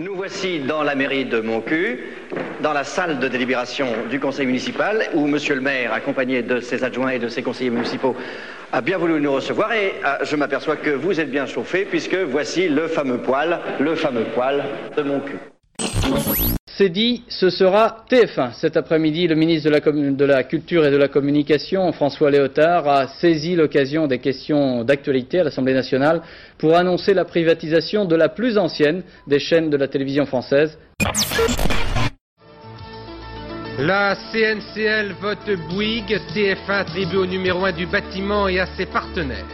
Nous voici dans la mairie de Moncu, dans la salle de délibération du conseil municipal, où monsieur le maire, accompagné de ses adjoints et de ses conseillers municipaux, a bien voulu nous recevoir. Et ah, je m'aperçois que vous êtes bien chauffé, puisque voici le fameux poil, le fameux poil de Moncu. C'est dit, ce sera TF1. Cet après-midi, le ministre de la, Culture et de la Communication, François Léotard, a saisi l'occasion des questions d'actualité à l'Assemblée nationale pour annoncer la privatisation de la plus ancienne des chaînes de la télévision française. La CNCL vote Bouygues, TF1 attribue au numéro 1 du bâtiment et à ses partenaires.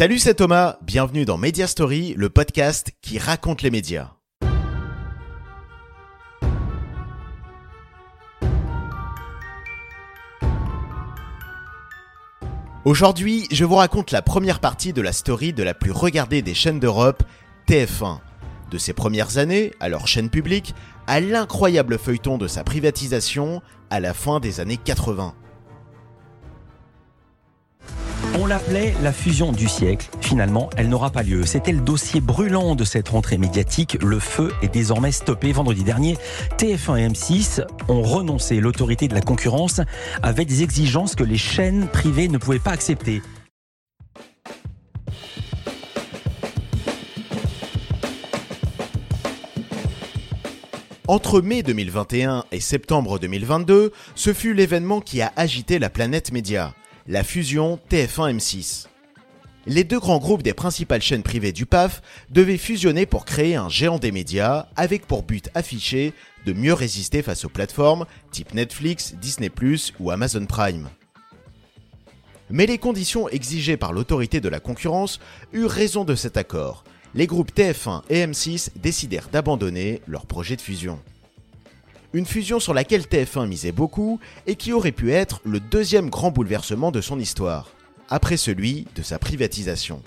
Salut, c'est Thomas, bienvenue dans Media Story, le podcast qui raconte les médias. Aujourd'hui, je vous raconte la première partie de la story de la plus regardée des chaînes d'Europe, TF1. De ses premières années, alors chaîne publique, à l'incroyable feuilleton de sa privatisation à la fin des années 80. On l'appelait la fusion du siècle. Finalement, elle n'aura pas lieu. C'était le dossier brûlant de cette rentrée médiatique. Le feu est désormais stoppé. Vendredi dernier, TF1 et M6 ont renoncé. L'autorité de la concurrence avait des exigences que les chaînes privées ne pouvaient pas accepter. Entre mai 2021 et septembre 2022, ce fut l'événement qui a agité la planète média la fusion TF1-M6. Les deux grands groupes des principales chaînes privées du PAF devaient fusionner pour créer un géant des médias avec pour but affiché de mieux résister face aux plateformes type Netflix, Disney ⁇ ou Amazon Prime. Mais les conditions exigées par l'autorité de la concurrence eurent raison de cet accord. Les groupes TF1 et M6 décidèrent d'abandonner leur projet de fusion. Une fusion sur laquelle TF1 misait beaucoup et qui aurait pu être le deuxième grand bouleversement de son histoire, après celui de sa privatisation.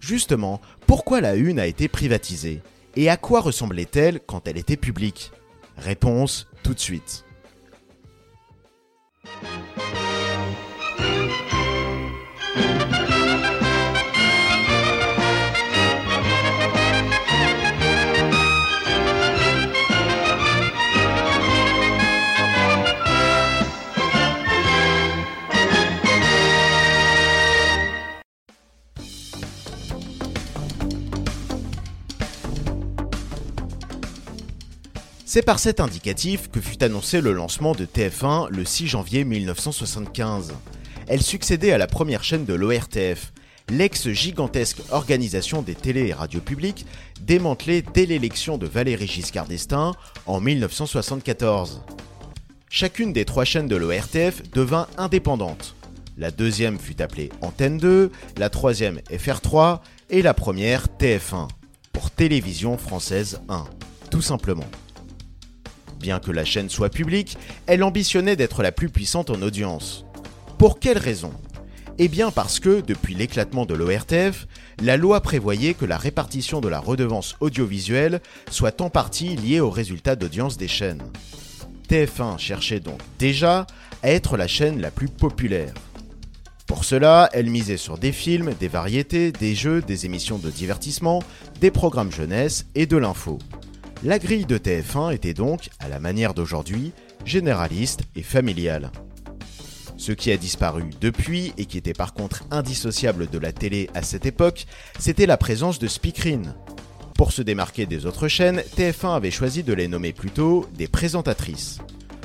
Justement, pourquoi la Une a été privatisée Et à quoi ressemblait-elle quand elle était publique? Réponse tout de suite. C'est par cet indicatif que fut annoncé le lancement de TF1 le 6 janvier 1975. Elle succédait à la première chaîne de l'ORTF, l'ex-gigantesque organisation des télé et radios publiques démantelée dès l'élection de Valéry Giscard d'Estaing en 1974. Chacune des trois chaînes de l'ORTF devint indépendante. La deuxième fut appelée Antenne 2, la troisième FR3 et la première TF1, pour Télévision française 1, tout simplement. Bien que la chaîne soit publique, elle ambitionnait d'être la plus puissante en audience. Pour quelle raison? Eh bien parce que, depuis l'éclatement de l'ORTF, la loi prévoyait que la répartition de la redevance audiovisuelle soit en partie liée aux résultats d'audience des chaînes. TF1 cherchait donc déjà à être la chaîne la plus populaire. Pour cela, elle misait sur des films, des variétés, des jeux, des émissions de divertissement, des programmes jeunesse et de l'info. La grille de TF1 était donc, à la manière d'aujourd'hui, généraliste et familiale. Ce qui a disparu depuis et qui était par contre indissociable de la télé à cette époque, c'était la présence de speakerines. Pour se démarquer des autres chaînes, TF1 avait choisi de les nommer plutôt des présentatrices.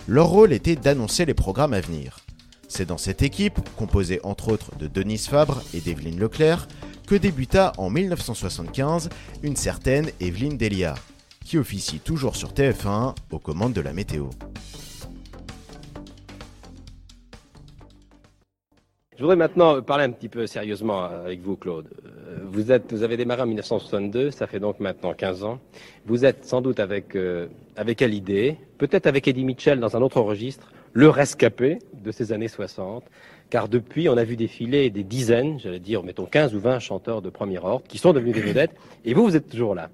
Leur rôle était d'annoncer les programmes à venir. C'est dans cette équipe, composée entre autres de Denise Fabre et d'Evelyne Leclerc, que débuta en 1975 une certaine Evelyne Delia, qui officie toujours sur TF1 aux commandes de la météo. Je voudrais maintenant parler un petit peu sérieusement avec vous, Claude. Euh, vous, avez démarré en 1962, ça fait donc maintenant 15 ans. Vous êtes sans doute avec, euh, avec peut-être avec Eddie Mitchell dans un autre registre, le rescapé de ces années 60. car depuis, on a vu défiler des dizaines, j'allais dire, mettons 15 ou 20 chanteurs de premier ordre, qui sont devenus des vedettes, et vous, vous êtes toujours là.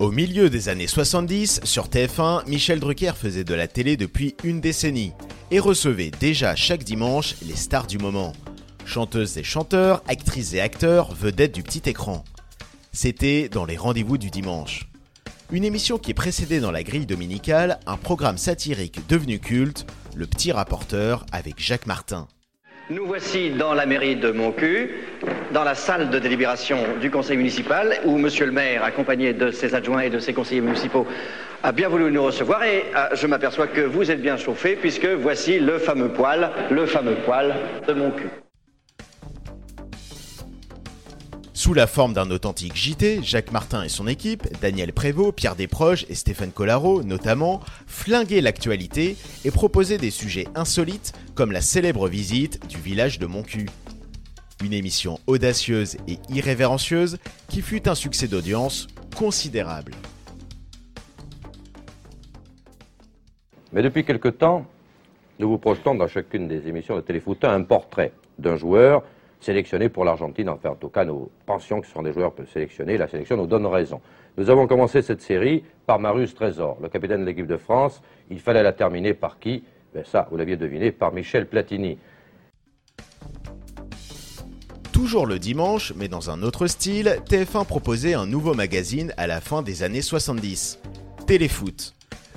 Au milieu des années 70, sur TF1, Michel Drucker faisait de la télé depuis une décennie et recevait déjà chaque dimanche les stars du moment. Chanteuses et chanteurs, actrices et acteurs, vedettes du petit écran. C'était dans les rendez-vous du dimanche. Une émission qui précédait dans la grille dominicale un programme satirique devenu culte, Le Petit Rapporteur avec Jacques Martin. Nous voici dans la mairie de Moncu, dans la salle de délibération du conseil municipal, où monsieur le maire, accompagné de ses adjoints et de ses conseillers municipaux, a bien voulu nous recevoir et ah, je m'aperçois que vous êtes bien chauffé puisque voici le fameux poêle, le fameux poêle de Moncu. Sous la forme d'un authentique JT, Jacques Martin et son équipe, Daniel Prévost, Pierre Desproges et Stéphane Collaro notamment, flinguaient l'actualité et proposaient des sujets insolites comme la célèbre visite du village de Moncu. Une émission audacieuse et irrévérencieuse qui fut un succès d'audience considérable. Mais depuis quelque temps, nous vous projetons dans chacune des émissions de Téléfoot un portrait d'un joueur sélectionnés pour l'Argentine. Enfin, en tout cas, nous pensions que ce sont des joueurs sélectionnés. La sélection nous donne raison. Nous avons commencé cette série par Marius Trésor, le capitaine de l'équipe de France. Il fallait la terminer par qui? Ben Ça, vous l'aviez deviné, par Michel Platini. Toujours le dimanche, mais dans un autre style, TF1 proposait un nouveau magazine à la fin des années 70, Téléfoot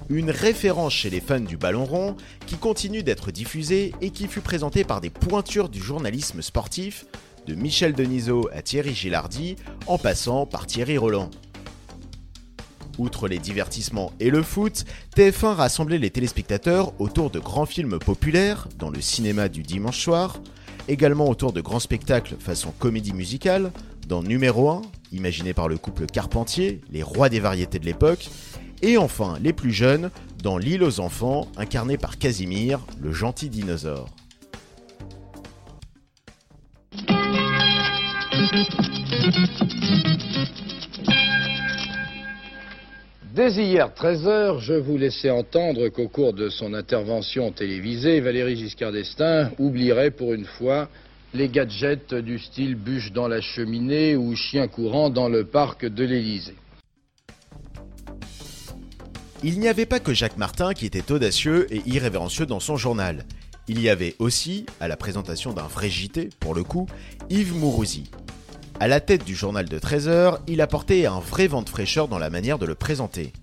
une référence chez les fans du ballon rond qui continue d'être diffusée et qui fut présentée par des pointures du journalisme sportif, de Michel Denisot à Thierry Gilardi, en passant par Thierry Roland. Outre les divertissements et le foot, TF1 rassemblait les téléspectateurs autour de grands films populaires dans le cinéma du dimanche soir, également autour de grands spectacles façon comédie musicale, dans Numéro 1, imaginé par le couple Carpentier, les rois des variétés de l'époque, et enfin, les plus jeunes, dans L'île aux enfants, incarné par Casimir, le gentil dinosaure. Dès hier 13h, je vous laissais entendre qu'au cours de son intervention télévisée, Valérie Giscard d'Estaing oublierait pour une fois les gadgets du style bûche dans la cheminée ou chien courant dans le parc de l'Élysée. Il n'y avait pas que Jacques Martin qui était audacieux et irrévérencieux dans son journal. Il y avait aussi, à la présentation d'un vrai JT, pour le coup, Yves Mourouzi. À la tête du journal de 13 heures, il apportait un vrai vent de fraîcheur dans la manière de le présenter.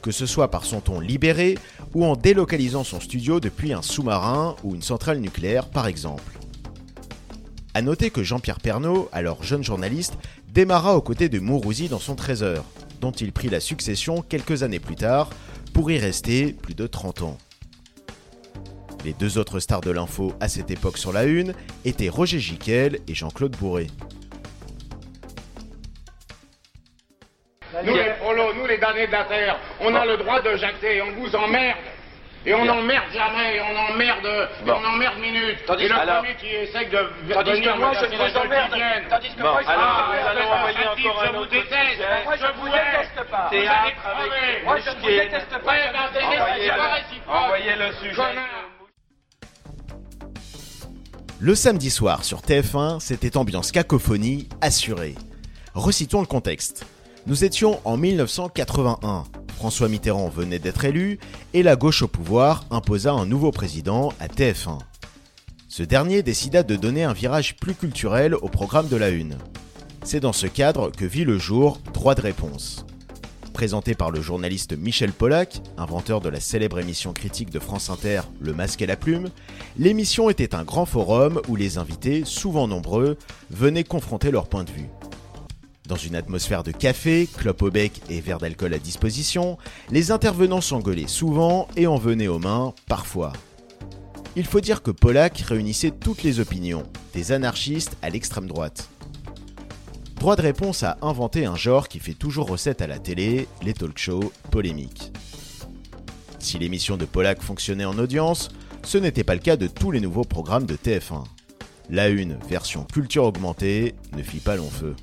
Que ce soit par son ton libéré ou en délocalisant son studio depuis un sous-marin ou une centrale nucléaire par exemple. A noter que Jean-Pierre Pernaud, alors jeune journaliste, démarra aux côtés de Mourouzi dans son 13 heures dont il prit la succession quelques années plus tard, pour y rester plus de 30 ans. Les deux autres stars de l'info à cette époque sur la une étaient Roger Giquel et Jean-Claude Bourré. Nous les prolos, nous les damnés de on a le droit de jacter, on vous emmerde. Et on n'emmerde jamais, et on emmerde, et on emmerde minute. Tandis et le alors, premier qui essaye de Tandis venir que moi, me je vous emmerde. Tandis que Bon, moi, je- alors, Ah, nous allons envoyer je vous autre déteste. sujet. Moi, je vous déteste pas. Vous Théâtre allez avec crever. Moi, je ne vous Mousquet. déteste pas. Ouais, ben, c'est Envoyez pas le- réciproque. envoyez le sujet. Connard. Le samedi soir sur TF1, c'était ambiance cacophonie assurée. Recitons le contexte. Nous étions en 1981. François Mitterrand venait d'être élu et la gauche au pouvoir imposa un nouveau président à TF1. Ce dernier décida de donner un virage plus culturel au programme de la Une. C'est dans ce cadre que vit le jour Droit de réponse. Présenté par le journaliste Michel Pollack, inventeur de la célèbre émission critique de France Inter Le Masque et la Plume, l'émission était un grand forum où les invités, souvent nombreux, venaient confronter leur point de vue. Dans une atmosphère de café, clope au bec et verre d'alcool à disposition, les intervenants s'engueulaient souvent et en venaient aux mains parfois. Il faut dire que Pollack réunissait toutes les opinions, des anarchistes à l'extrême droite. Droit de réponse a inventé un genre qui fait toujours recette à la télé, les talk shows polémiques. Si l'émission de Pollack fonctionnait en audience, ce n'était pas le cas de tous les nouveaux programmes de TF1. La une, version culture augmentée, ne fit pas long feu.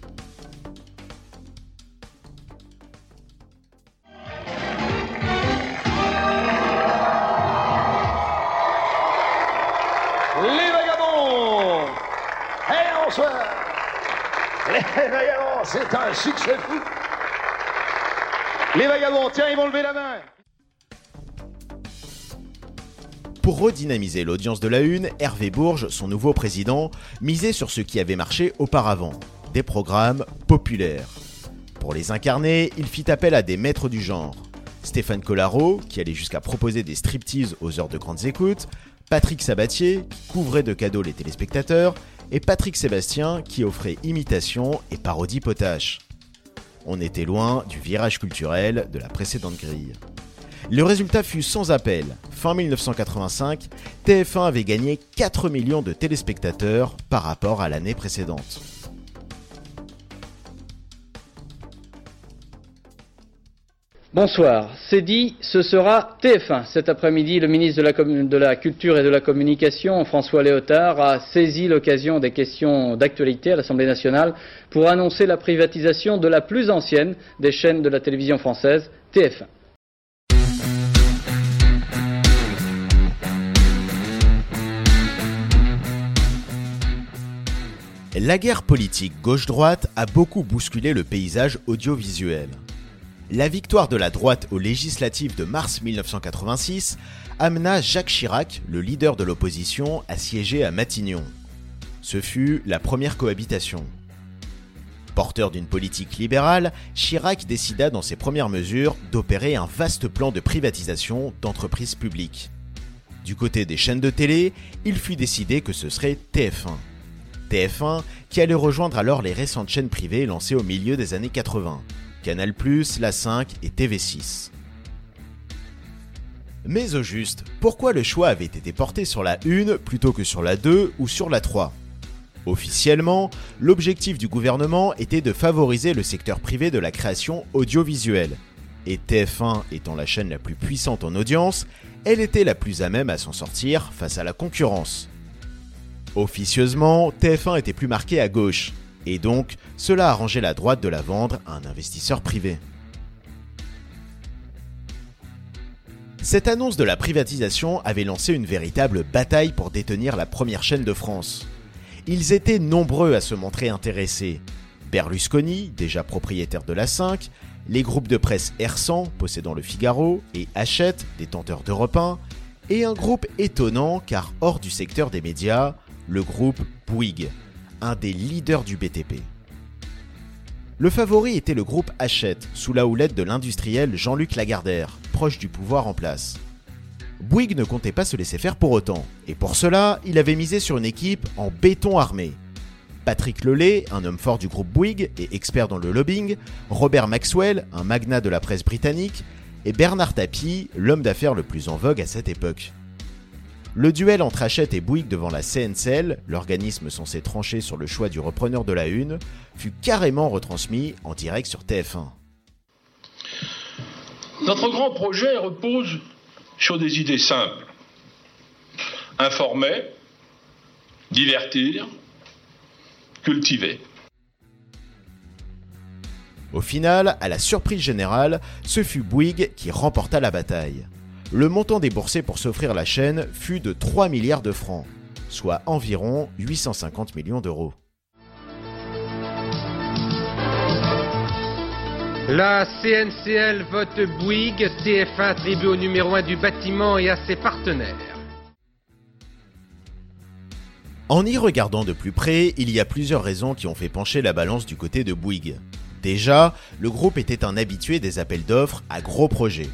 Pour redynamiser l'audience de la Une, Hervé Bourges, son nouveau président, misait sur ce qui avait marché auparavant, des programmes populaires. Pour les incarner, il fit appel à des maîtres du genre. Stéphane Collaro, qui allait jusqu'à proposer des striptease aux heures de grandes écoutes, Patrick Sabatier, qui couvrait de cadeaux les téléspectateurs, et Patrick Sébastien, qui offrait imitations et parodies potaches. On était loin du virage culturel de la précédente grille. Le résultat fut sans appel. Fin 1985, TF1 avait gagné 4 millions de téléspectateurs par rapport à l'année précédente. Bonsoir. C'est dit, ce sera TF1. Cet après-midi, le ministre de la, Culture et de la Communication, François Léotard, a saisi l'occasion des questions d'actualité à l'Assemblée nationale pour annoncer la privatisation de la plus ancienne des chaînes de la télévision française, TF1. La guerre politique gauche-droite a beaucoup bousculé le paysage audiovisuel. La victoire de la droite aux législatives de mars 1986 amena Jacques Chirac, le leader de l'opposition, à siéger à Matignon. Ce fut la première cohabitation. Porteur d'une politique libérale, Chirac décida dans ses premières mesures d'opérer un vaste plan de privatisation d'entreprises publiques. Du côté des chaînes de télé, il fut décidé que ce serait TF1. TF1 qui allait rejoindre alors les récentes chaînes privées lancées au milieu des années 80. Canal+, La 5 et TV6. Mais au juste, pourquoi le choix avait été porté sur la 1 plutôt que sur la 2 ou sur la 3 Officiellement, l'objectif du gouvernement était de favoriser le secteur privé de la création audiovisuelle. Et TF1 étant la chaîne la plus puissante en audience, elle était la plus à même à s'en sortir face à la concurrence. Officieusement, TF1 était plus marqué à gauche, et donc cela arrangeait la droite de la vendre à un investisseur privé. Cette annonce de la privatisation avait lancé une véritable bataille pour détenir la première chaîne de France. Ils étaient nombreux à se montrer intéressés. Berlusconi, déjà propriétaire de la 5, les groupes de presse R100 possédant le Figaro et Hachette, détenteur d'Europe 1, et un groupe étonnant car hors du secteur des médias, le groupe Bouygues, un des leaders du BTP. Le favori était le groupe Hachette, sous la houlette de l'industriel Jean-Luc Lagardère, proche du pouvoir en place. Bouygues ne comptait pas se laisser faire pour autant, et pour cela, il avait misé sur une équipe en béton armé. Patrick Lelay, un homme fort du groupe Bouygues et expert dans le lobbying, Robert Maxwell, un magnat de la presse britannique, et Bernard Tapie, l'homme d'affaires le plus en vogue à cette époque. Le duel entre Hachette et Bouygues devant la CNCL, l'organisme censé trancher sur le choix du repreneur de la Une, fut carrément retransmis en direct sur TF1. Notre grand projet repose sur des idées simples. Informer, divertir, cultiver. Au final, à la surprise générale, ce fut Bouygues qui remporta la bataille le montant déboursé pour s'offrir la chaîne fut de 3 milliards de francs, soit environ 850 millions d'euros. La CNCL vote Bouygues, TF1 attribué au numéro 1 du bâtiment et à ses partenaires. En y regardant de plus près, il y a plusieurs raisons qui ont fait pencher la balance du côté de Bouygues. Déjà, le groupe était un habitué des appels d'offres à gros projets.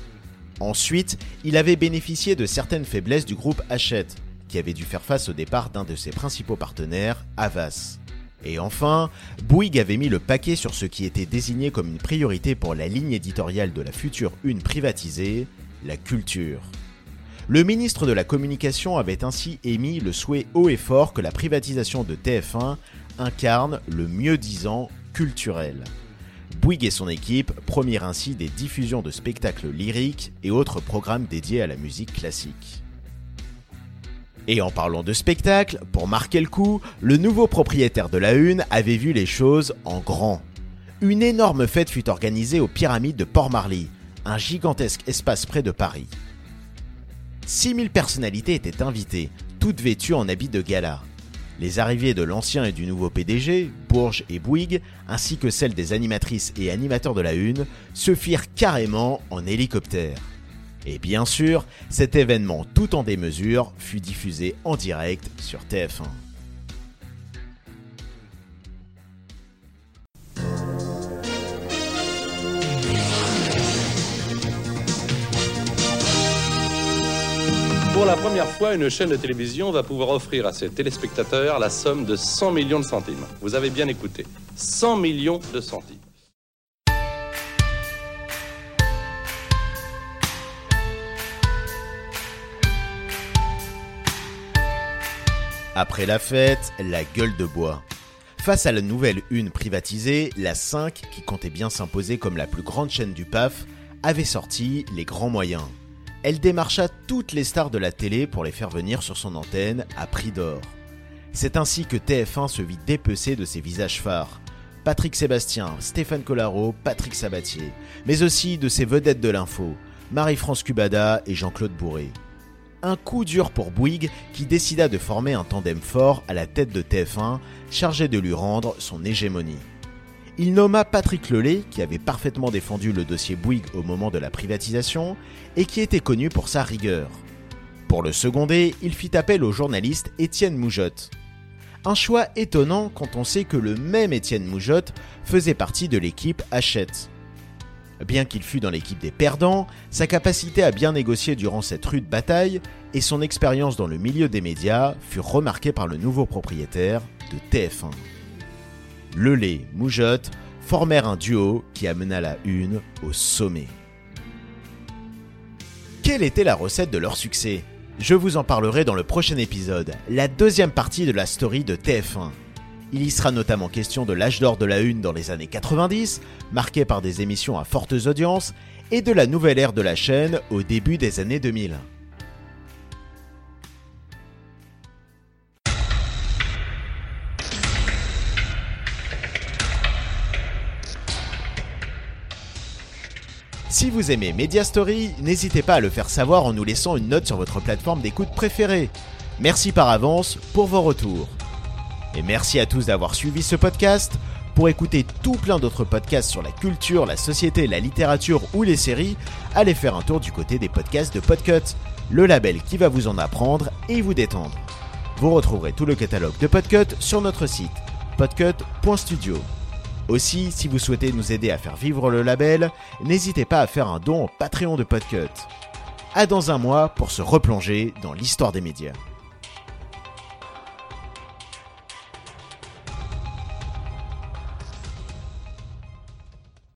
Ensuite, il avait bénéficié de certaines faiblesses du groupe Hachette, qui avait dû faire face au départ d'un de ses principaux partenaires, Avas. Et enfin, Bouygues avait mis le paquet sur ce qui était désigné comme une priorité pour la ligne éditoriale de la future une privatisée, la culture. Le ministre de la Communication avait ainsi émis le souhait haut et fort que la privatisation de TF1 incarne le mieux-disant culturel. Bouygues et son équipe promirent ainsi des diffusions de spectacles lyriques et autres programmes dédiés à la musique classique. Et en parlant de spectacle, pour marquer le coup, le nouveau propriétaire de la Une avait vu les choses en grand. Une énorme fête fut organisée aux pyramides de Port-Marly, un gigantesque espace près de Paris. 6000 personnalités étaient invitées, toutes vêtues en habits de gala. Les arrivées de l'ancien et du nouveau PDG, Bourges et Bouygues, ainsi que celles des animatrices et animateurs de la Une, se firent carrément en hélicoptère. Et bien sûr, cet événement tout en démesure fut diffusé en direct sur TF1. Pour la première fois, une chaîne de télévision va pouvoir offrir à ses téléspectateurs la somme de 100 millions de centimes. Vous avez bien écouté. 100 millions de centimes. Après la fête, la gueule de bois. Face à la nouvelle une privatisée, la 5, qui comptait bien s'imposer comme la plus grande chaîne du PAF, avait sorti les grands moyens elle démarcha toutes les stars de la télé pour les faire venir sur son antenne à prix d'or. C'est ainsi que TF1 se vit dépecer de ses visages phares. Patrick Sébastien, Stéphane Collaro, Patrick Sabatier, mais aussi de ses vedettes de l'info, Marie-France Cubada et Jean-Claude Bourré. Un coup dur pour Bouygues qui décida de former un tandem fort à la tête de TF1 chargé de lui rendre son hégémonie. Il nomma Patrick Lelay, qui avait parfaitement défendu le dossier Bouygues au moment de la privatisation et qui était connu pour sa rigueur. Pour le seconder, il fit appel au journaliste Étienne Moujotte. Un choix étonnant quand on sait que le même Étienne Moujotte faisait partie de l'équipe Hachette. Bien qu'il fût dans l'équipe des perdants, sa capacité à bien négocier durant cette rude bataille et son expérience dans le milieu des médias furent remarquées par le nouveau propriétaire de TF1. Lelay, Moujotte formèrent un duo qui amena la une au sommet. Quelle était la recette de leur succès? Je vous en parlerai dans le prochain épisode, la deuxième partie de la story de TF1. Il y sera notamment question de l'âge d'or de la une dans les années 90, marqué par des émissions à fortes audiences, et de la nouvelle ère de la chaîne au début des années 2000. Si vous aimez Media Story, n'hésitez pas à le faire savoir en nous laissant une note sur votre plateforme d'écoute préférée. Merci par avance pour vos retours. Et merci à tous d'avoir suivi ce podcast. Pour écouter tout plein d'autres podcasts sur la culture, la société, la littérature ou les séries, allez faire un tour du côté des podcasts de Podcut, le label qui va vous en apprendre et vous détendre. Vous retrouverez tout le catalogue de Podcut sur notre site podcut.studio. Aussi, si vous souhaitez nous aider à faire vivre le label, n'hésitez pas à faire un don au Patreon de Podcut. À dans un mois pour se replonger dans l'histoire des médias.